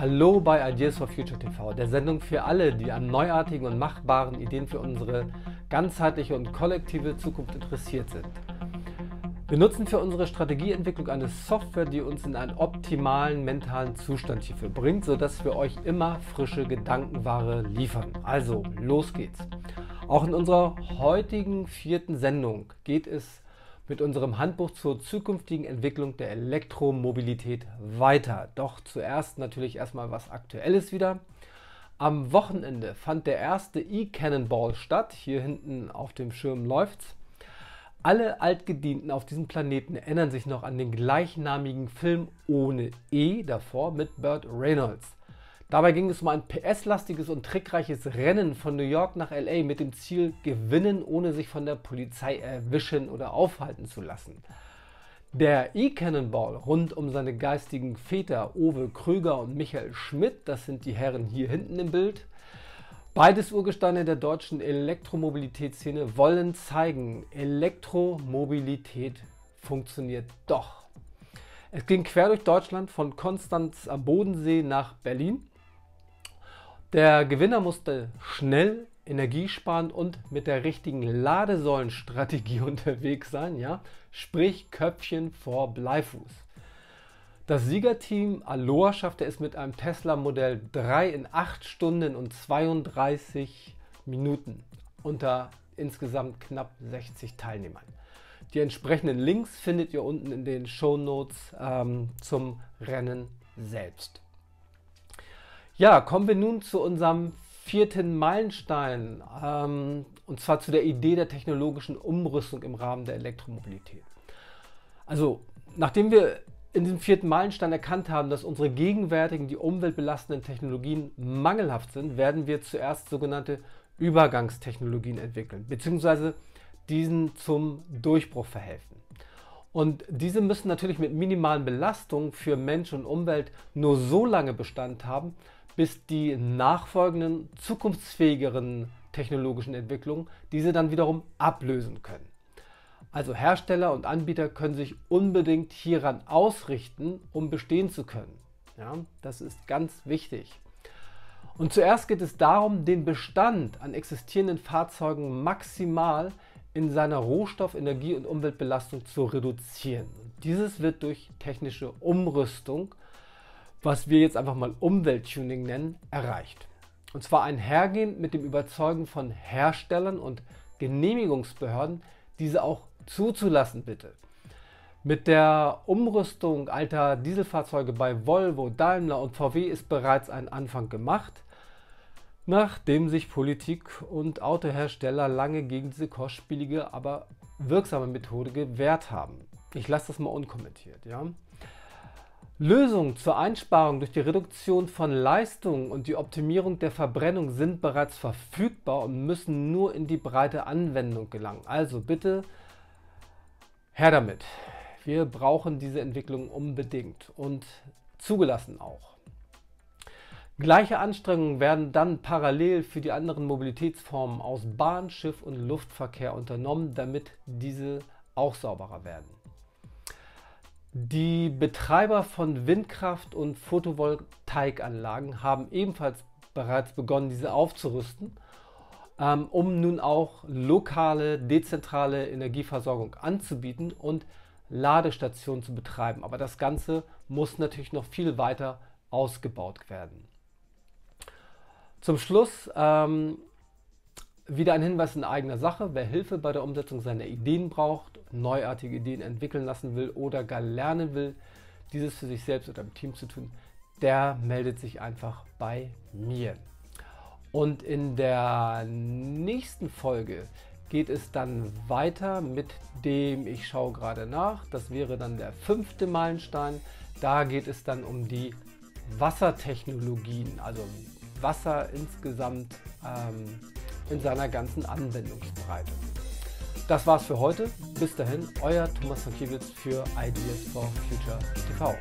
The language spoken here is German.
Hallo bei Ideas for Future TV, der Sendung für alle, die an neuartigen und machbaren Ideen für unsere ganzheitliche und kollektive Zukunft interessiert sind. Wir nutzen für unsere Strategieentwicklung eine Software, die uns in einen optimalen mentalen Zustand hierfür bringt, sodass wir euch immer frische Gedankenware liefern. Also, los geht's. Auch in unserer heutigen vierten Sendung geht es mit unserem Handbuch zur zukünftigen Entwicklung der Elektromobilität weiter. Doch zuerst natürlich erstmal was Aktuelles wieder. Am Wochenende fand der erste E-Cannonball statt. Hier hinten auf dem Schirm läuft's. Alle Altgedienten auf diesem Planeten erinnern sich noch an den gleichnamigen Film ohne E davor mit Burt Reynolds. Dabei ging es um ein PS-lastiges und trickreiches Rennen von New York nach LA mit dem Ziel gewinnen, ohne sich von der Polizei erwischen oder aufhalten zu lassen. Der E-Cannonball rund um seine geistigen Väter Owe Krüger und Michael Schmidt, das sind die Herren hier hinten im Bild, Beides Urgesteine der deutschen Elektromobilitätsszene wollen zeigen, Elektromobilität funktioniert doch. Es ging quer durch Deutschland von Konstanz am Bodensee nach Berlin. Der Gewinner musste schnell, energiesparend und mit der richtigen Ladesäulenstrategie unterwegs sein, ja? sprich Köpfchen vor Bleifuß. Das Siegerteam Aloha schaffte es mit einem Tesla Modell 3 in 8 Stunden und 32 Minuten unter insgesamt knapp 60 Teilnehmern. Die entsprechenden Links findet ihr unten in den Show Notes ähm, zum Rennen selbst. Ja, kommen wir nun zu unserem vierten Meilenstein, ähm, und zwar zu der Idee der technologischen Umrüstung im Rahmen der Elektromobilität. Also, nachdem wir in diesem vierten Meilenstein erkannt haben, dass unsere gegenwärtigen, die umweltbelastenden Technologien mangelhaft sind, werden wir zuerst sogenannte Übergangstechnologien entwickeln, beziehungsweise diesen zum Durchbruch verhelfen. Und diese müssen natürlich mit minimalen Belastungen für Mensch und Umwelt nur so lange Bestand haben, bis die nachfolgenden zukunftsfähigeren technologischen Entwicklungen diese dann wiederum ablösen können. Also Hersteller und Anbieter können sich unbedingt hieran ausrichten, um bestehen zu können. Ja, das ist ganz wichtig. Und zuerst geht es darum, den Bestand an existierenden Fahrzeugen maximal in seiner Rohstoff-, Energie- und Umweltbelastung zu reduzieren. Dieses wird durch technische Umrüstung was wir jetzt einfach mal Umwelttuning nennen, erreicht. Und zwar einhergehend mit dem Überzeugen von Herstellern und Genehmigungsbehörden, diese auch zuzulassen bitte. Mit der Umrüstung alter Dieselfahrzeuge bei Volvo, Daimler und VW ist bereits ein Anfang gemacht, nachdem sich Politik und Autohersteller lange gegen diese kostspielige, aber wirksame Methode gewehrt haben. Ich lasse das mal unkommentiert. Ja? Lösungen zur Einsparung durch die Reduktion von Leistung und die Optimierung der Verbrennung sind bereits verfügbar und müssen nur in die breite Anwendung gelangen. Also bitte her damit. Wir brauchen diese Entwicklung unbedingt und zugelassen auch. Gleiche Anstrengungen werden dann parallel für die anderen Mobilitätsformen aus Bahn, Schiff und Luftverkehr unternommen, damit diese auch sauberer werden. Die Betreiber von Windkraft- und Photovoltaikanlagen haben ebenfalls bereits begonnen, diese aufzurüsten, ähm, um nun auch lokale, dezentrale Energieversorgung anzubieten und Ladestationen zu betreiben. Aber das Ganze muss natürlich noch viel weiter ausgebaut werden. Zum Schluss ähm, wieder ein Hinweis in eigener Sache. Wer Hilfe bei der Umsetzung seiner Ideen braucht, neuartige Ideen entwickeln lassen will oder gar lernen will, dieses für sich selbst oder im Team zu tun, der meldet sich einfach bei mir. Und in der nächsten Folge geht es dann weiter mit dem, ich schaue gerade nach, das wäre dann der fünfte Meilenstein. Da geht es dann um die Wassertechnologien, also Wasser insgesamt ähm, in seiner ganzen Anwendungsbreite. Das war's für heute. Bis dahin, euer Thomas Sankiewicz für Ideas for Future TV.